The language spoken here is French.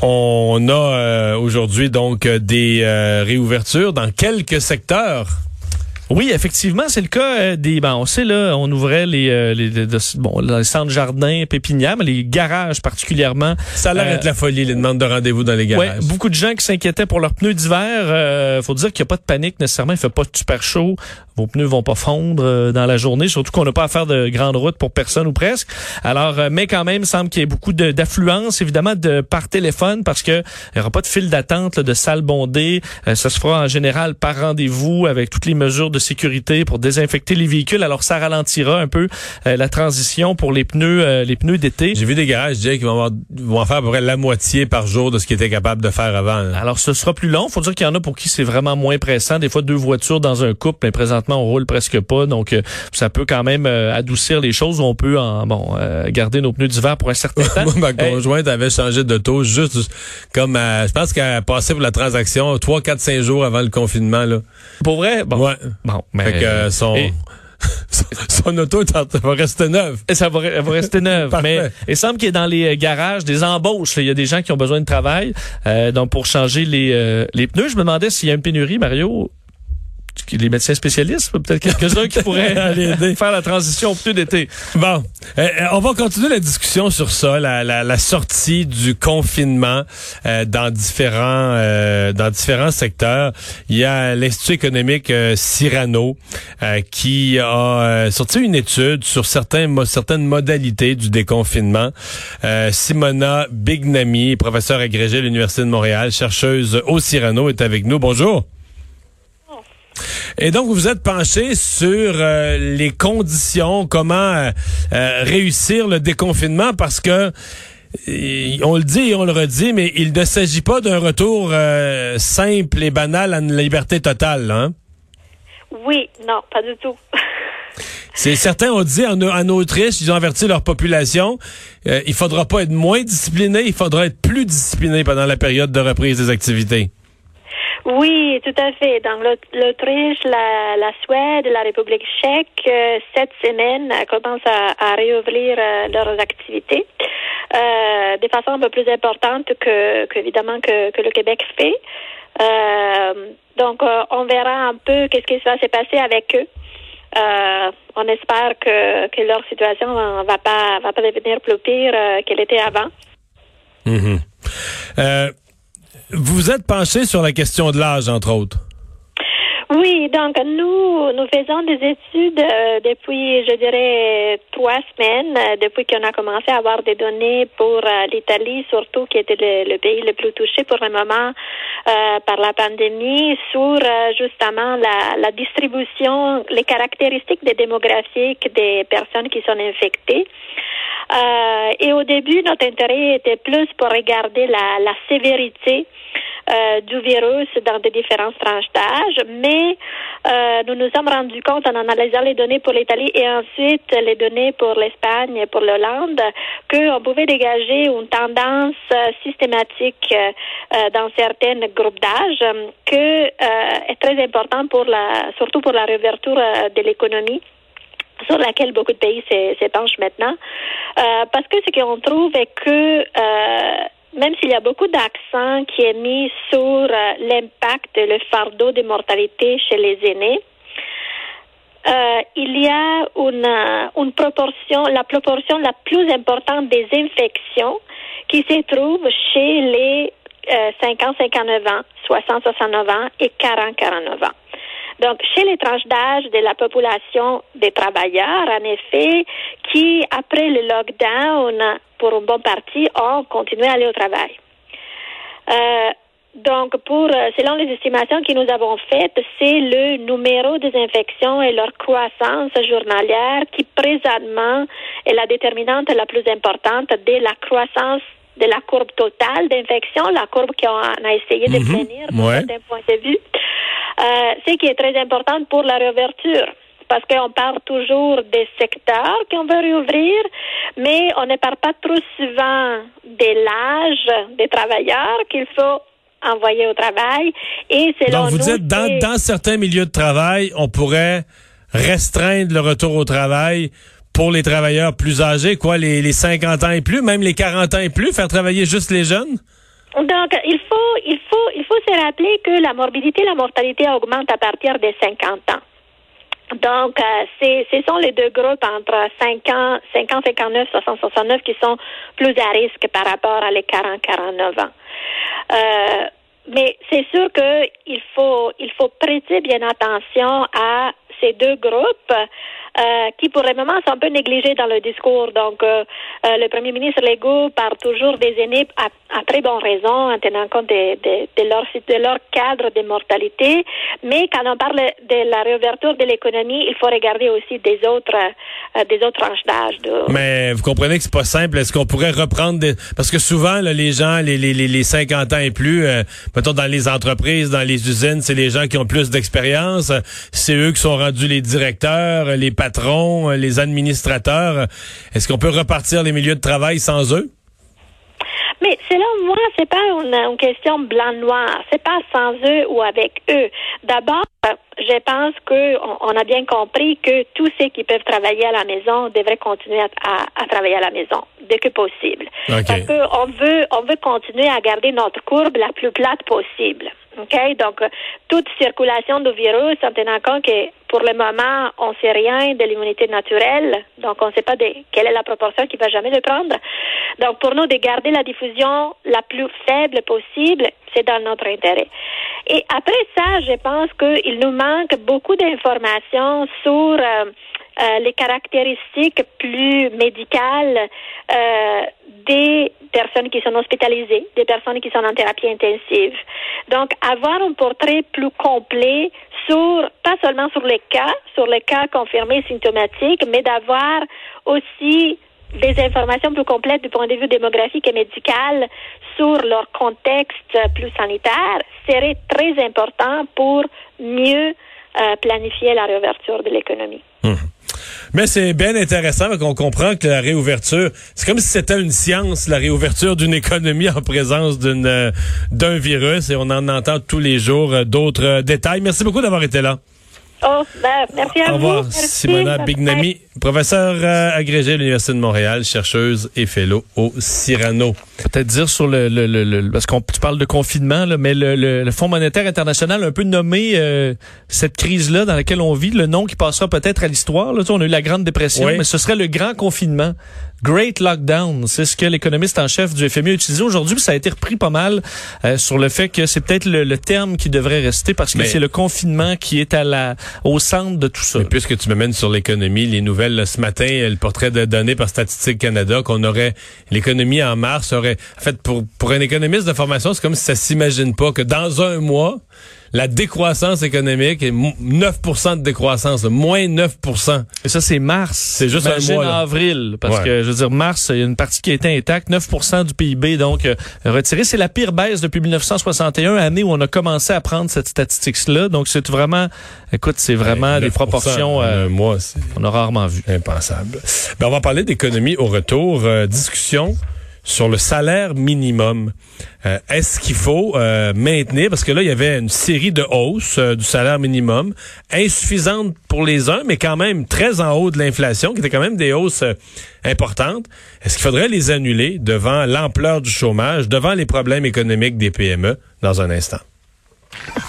On a euh, aujourd'hui donc des euh, réouvertures dans quelques secteurs. Oui, effectivement, c'est le cas euh, des. Ben, on sait là, on ouvrait les, euh, les bon, les centres jardins, pépinières, mais les garages particulièrement. Ça a l'air d'être la folie les demandes de rendez-vous dans les garages. Ouais, beaucoup de gens qui s'inquiétaient pour leurs pneus d'hiver. Euh, faut dire qu'il n'y a pas de panique nécessairement. Il fait pas super chaud. Vos pneus vont pas fondre dans la journée, surtout qu'on n'a pas à faire de grandes routes pour personne ou presque. Alors, mais quand même, il semble qu'il y ait beaucoup d'affluence, évidemment, de par téléphone, parce que il n'y aura pas de file d'attente de salles bondées. ça se fera en général par rendez-vous avec toutes les mesures de sécurité pour désinfecter les véhicules. Alors ça ralentira un peu euh, la transition pour les pneus euh, les pneus d'été. J'ai vu des garages Jay, qui vont, avoir, vont faire à peu près la moitié par jour de ce qu'ils étaient capables de faire avant. Alors ce sera plus long. Faut dire qu'il y en a pour qui c'est vraiment moins pressant. Des fois deux voitures dans un couple, mais présentement on roule presque pas, donc euh, ça peut quand même adoucir les choses. On peut en bon garder nos pneus d'hiver pour un certain temps. Moi, ma conjointe avait changé de taux juste comme je pense qu'elle a passé pour la transaction 3, 4, 5 jours avant le confinement là. Pour vrai, bon. Ouais. Bon, mais fait que son son auto va rester neuve. Ça va, va rester neuve. mais il semble qu'il y ait dans les euh, garages des embauches. Il y a des gens qui ont besoin de travail euh, donc pour changer les, euh, les pneus. Je me demandais s'il y a une pénurie, Mario les médecins spécialistes, peut-être quelques-uns qui pourraient aller faire la transition au plus d'été. Bon, euh, euh, on va continuer la discussion sur ça, la, la, la sortie du confinement euh, dans différents dans différents secteurs. Il y a l'Institut économique Cyrano qui a sorti une étude sur certains certaines modalités du déconfinement. Simona Bignami, professeure agrégée à l'Université de Montréal, chercheuse au Cyrano, est avec nous. Bonjour. Et donc, vous vous êtes penché sur euh, les conditions, comment euh, euh, réussir le déconfinement, parce que on le dit et on le redit, mais il ne s'agit pas d'un retour simple et banal à une liberté totale. Hein? Oui, non, pas du tout. C'est certains ont dit en, en, Autriche, ils ont averti leur population, il faudra pas être moins discipliné, il faudra être plus discipliné pendant la période de reprise des activités. Oui, tout à fait. Dans l'Autriche, la, la, Suède, la République tchèque, euh, cette semaine commencent à, à réouvrir euh, leurs activités euh, de façon un peu plus importante que, évidemment que, le Québec fait. Euh, donc, on verra un peu qu'est-ce qui va se passer avec eux. on espère que, que leur situation va pas, va pas devenir plus pire qu'elle était avant. Mm vous êtes penché sur la question de l'âge, entre autres? Oui, donc nous, nous faisons des études euh, depuis, je dirais, trois semaines, euh, depuis qu'on a commencé à avoir des données pour euh, l'Italie, surtout qui était le, pays le plus touché pour le moment par la pandémie, sur justement la, la, distribution, les caractéristiques des démographiques des personnes qui sont infectées. et au début, notre intérêt était plus pour regarder la, la sévérité euh, du virus dans des différentes tranches d'âge, mais euh, nous nous sommes rendus compte en analysant les données pour l'Italie et ensuite les données pour l'Espagne et pour l'Hollande qu'on pouvait dégager une tendance systématique euh, dans certains groupes d'âge que est très important pour la, surtout pour la réouverture de l'économie sur laquelle beaucoup de pays s'épanchent maintenant. parce que ce qu'on trouve est que même s'il y a beaucoup d'accent qui est mis sur euh, l'impact le fardeau de mortalité chez les aînés, euh, il y a une, euh, une proportion, la proportion la plus importante des infections qui se trouve chez les 50-59 ans, 60-69 ans et 40-49 ans. Donc, chez les tranches d'âge de la population des travailleurs, en effet, qui, après le lockdown, pour une bonne partie, ont continué à aller au travail. Euh, donc, pour, selon les estimations que nous avons faites, c'est le numéro des infections et leur croissance journalière qui, présentement, est la déterminante la plus importante de la croissance de la courbe totale d'infection, la courbe qu'on a essayé de tenir mhm. d'un point de vue. Euh, ce qui est très important pour la réouverture parce qu'on parle toujours des secteurs qu'on veut réouvrir, mais on ne parle pas trop souvent de l'âge des travailleurs qu'il faut envoyer au travail. Et Donc, vous dites, dans, dans certains milieux de travail, on pourrait restreindre le retour au travail pour les travailleurs plus âgés, quoi, les, les 50 ans et plus, même les 40 ans et plus, faire travailler juste les jeunes? Donc, il faut, il faut, il faut se rappeler que la morbidité et la mortalité augmentent à partir des 50 ans. Donc, euh, ce sont les deux groupes entre 5 ans, 50, 59, 60, 69 qui sont plus à risque par rapport à les 40, 49 ans. Euh, mais c'est sûr qu'il faut, il faut prêter bien attention à ces deux groupes euh, qui pour le moment sont un peu négligés dans le discours. Donc, euh, euh, le premier ministre Legault parle toujours des aînés à, très bonne raison, en tenant compte de, leur, cadre de mortalité. Mais quand on parle de la réouverture de l'économie, il faut regarder aussi des autres, des autres tranches d'âge. Mais vous comprenez que c'est pas simple. Est-ce qu'on pourrait reprendre des... parce que souvent les gens, les, les, les 50 ans et plus, mettons dans les entreprises, dans les usines, c'est les gens qui ont plus d'expérience. C'est eux qui sont rendus les directeurs, les patrons, les administrateurs. Est-ce qu'on peut repartir les milieux de travail sans eux? Mais selon moi, c'est pas une, une question blanc-noir. C'est pas sans eux ou avec eux. D'abord, je pense qu'on on a bien compris que tous ceux qui peuvent travailler à la maison devraient continuer à, à, à travailler à la maison dès que possible. Okay. Parce qu'on veut, on veut continuer à garder notre courbe la plus plate possible. OK? Donc, toute circulation du virus, en tenant compte que pour le moment, on ne sait rien de l'immunité naturelle, donc on ne sait pas de quelle est la proportion qui va jamais le prendre. Donc, pour nous, de garder la diffusion la plus faible possible, c'est dans notre intérêt. Et après ça, je pense qu'il nous manque beaucoup d'informations sur euh, euh, les caractéristiques plus médicales euh, des personnes qui sont hospitalisées, des personnes qui sont en thérapie intensive. Donc, avoir un portrait plus complet sur, pas seulement sur les cas, sur les cas confirmés symptomatiques, mais d'avoir aussi des informations plus complètes du point de vue démographique et médical sur leur contexte plus sanitaire serait très important pour mieux euh, planifier la réouverture de l'économie. Mmh. Mais c'est bien intéressant qu'on comprend que la réouverture, c'est comme si c'était une science, la réouverture d'une économie en présence d'une euh, d'un virus et on en entend tous les jours euh, d'autres euh, détails. Merci beaucoup d'avoir été là. Oh, ben, merci à Au revoir, vous. Simona Bignami, professeure euh, agrégée à l'Université de Montréal, chercheuse et fellow au Cyrano. Peut-être dire sur le, le, le, le parce qu'on tu parles de confinement, là, mais le, le, le, Fonds monétaire international a un peu nommé euh, cette crise-là dans laquelle on vit, le nom qui passera peut-être à l'histoire. Là, tu sais, on a eu la grande dépression, Oui. mais ce serait le grand confinement. Great Lockdown, c'est ce que l'économiste en chef du FMI a utilisé aujourd'hui, puis ça a été repris pas mal euh, sur le fait que c'est peut-être le, le terme qui devrait rester parce que c'est le confinement qui est à la au centre de tout ça. Mais puisque tu me mènes sur l'économie, les nouvelles ce matin, le portrait de donné par Statistique Canada qu'on aurait l'économie en mars aurait en fait pour pour un économiste de formation, c'est comme si ça s'imagine pas que dans un mois la décroissance économique est mo- 9% de décroissance, là, moins 9% Et ça, c'est mars. C'est juste un mois, là. avril. Parce Ouais. que, je veux dire, mars, il y a une partie qui était intacte. 9% du PIB, donc, euh, retiré. C'est la pire baisse depuis 1961, année où on a commencé à prendre cette statistique-là. Donc, c'est vraiment, écoute, c'est vraiment des 9% proportions euh, a rarement vues. impensable. Ben, on va parler d'économie au retour. Euh, discussion sur le salaire minimum. Euh, Est-ce qu'il faut euh, maintenir, parce que là, il y avait une série de hausses euh, du salaire minimum, insuffisantes pour les uns, mais quand même très en haut de l'inflation, qui étaient quand même des hausses importantes. Est-ce qu'il faudrait les annuler devant l'ampleur du chômage, devant les problèmes économiques des PME dans un instant?